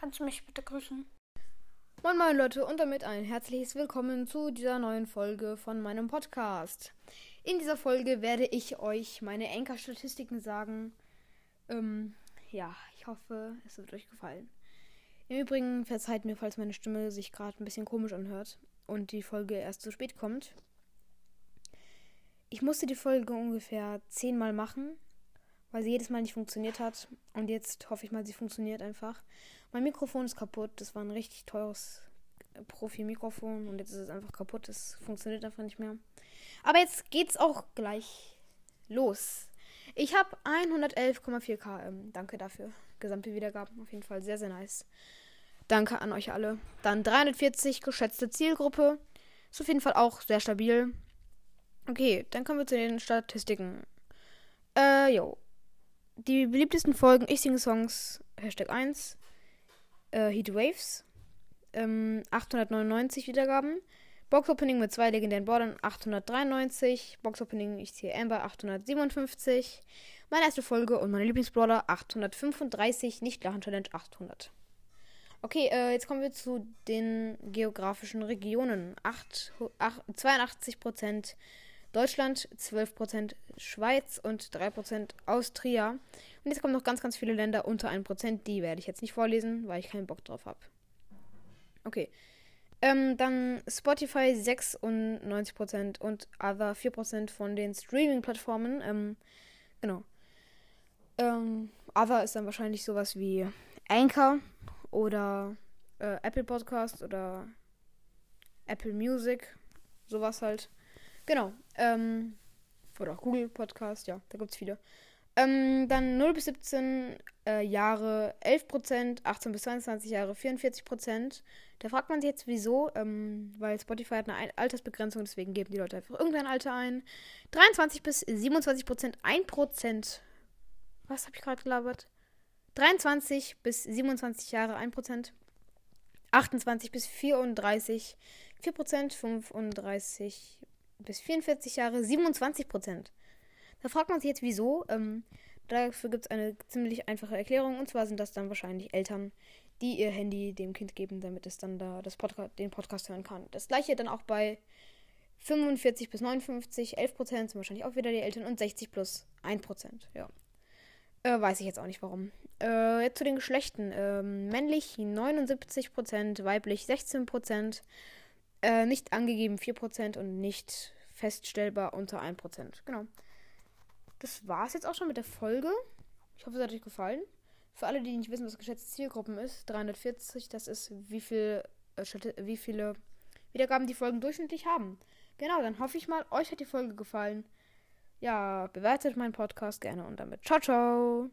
Kannst du mich bitte grüßen? Moin moin Leute und damit ein herzliches Willkommen zu dieser neuen Folge von meinem Podcast. In dieser Folge werde ich euch meine Anchor-Statistiken sagen. Ähm, ja, ich hoffe, es wird euch gefallen. Im Übrigen verzeiht mir, falls meine Stimme sich gerade ein bisschen komisch anhört und die Folge erst zu spät kommt. Ich musste die Folge ungefähr zehnmal machen, weil sie jedes Mal nicht funktioniert hat. Und jetzt hoffe ich mal, sie funktioniert einfach. Mein Mikrofon ist kaputt. Das war ein richtig teures Profi-Mikrofon und jetzt ist es einfach kaputt. Es funktioniert einfach nicht mehr. Aber jetzt geht's auch gleich los. Ich habe 111,4 km. Danke dafür. Gesamte Wiedergaben. Auf jeden Fall sehr, sehr nice. Danke an euch alle. Dann 340 geschätzte Zielgruppe. Ist auf jeden Fall auch sehr stabil. Okay, dann kommen wir zu den Statistiken. Äh, jo. Die beliebtesten Folgen, ich singe Songs, Hashtag 1. Äh, Heat Waves. Ähm, 899 Wiedergaben. Box Opening mit zwei legendären Bordern 893. Box Opening, ich ziehe Amber 857. Meine erste Folge und meine Lieblingsbrawler 835. Nicht Lachen Challenge 800. Okay, äh, jetzt kommen wir zu den geografischen Regionen. 8, 8, 82% Deutschland, 12% Schweiz und 3% Austria. Und jetzt kommen noch ganz, ganz viele Länder unter 1%. Die werde ich jetzt nicht vorlesen, weil ich keinen Bock drauf habe. Okay. Ähm, dann Spotify 96% und Other 4% von den Streaming-Plattformen. Ähm, genau. Ähm, Other ist dann wahrscheinlich sowas wie Anchor oder äh, Apple Podcast oder Apple Music. Sowas halt. Genau. Ähm, oder auch Google Podcast, ja, da gibt es viele. Ähm, dann 0 bis 17 äh, Jahre 11%, 18 bis 22 Jahre 44%. Da fragt man sich jetzt, wieso, ähm, weil Spotify hat eine Altersbegrenzung, deswegen geben die Leute einfach irgendein Alter ein. 23 bis 27%, 1%. Was habe ich gerade gelabert? 23 bis 27 Jahre 1%. 28 bis 34 4%, 35 bis 44 Jahre 27 Prozent. Da fragt man sich jetzt, wieso. Ähm, dafür gibt es eine ziemlich einfache Erklärung. Und zwar sind das dann wahrscheinlich Eltern, die ihr Handy dem Kind geben, damit es dann da das Podca den Podcast hören kann. Das gleiche dann auch bei 45 bis 59, 11 Prozent sind wahrscheinlich auch wieder die Eltern und 60 plus 1 Prozent. Ja. Äh, weiß ich jetzt auch nicht warum. Äh, jetzt zu den Geschlechten. Ähm, männlich 79 Prozent, weiblich 16 Prozent. Äh, nicht angegeben 4% und nicht feststellbar unter 1%. Genau. Das war es jetzt auch schon mit der Folge. Ich hoffe, es hat euch gefallen. Für alle, die nicht wissen, was geschätzte Zielgruppen ist, 340, das ist wie, viel, äh, wie viele Wiedergaben die Folgen durchschnittlich haben. Genau, dann hoffe ich mal, euch hat die Folge gefallen. Ja, bewertet meinen Podcast gerne und damit ciao, ciao.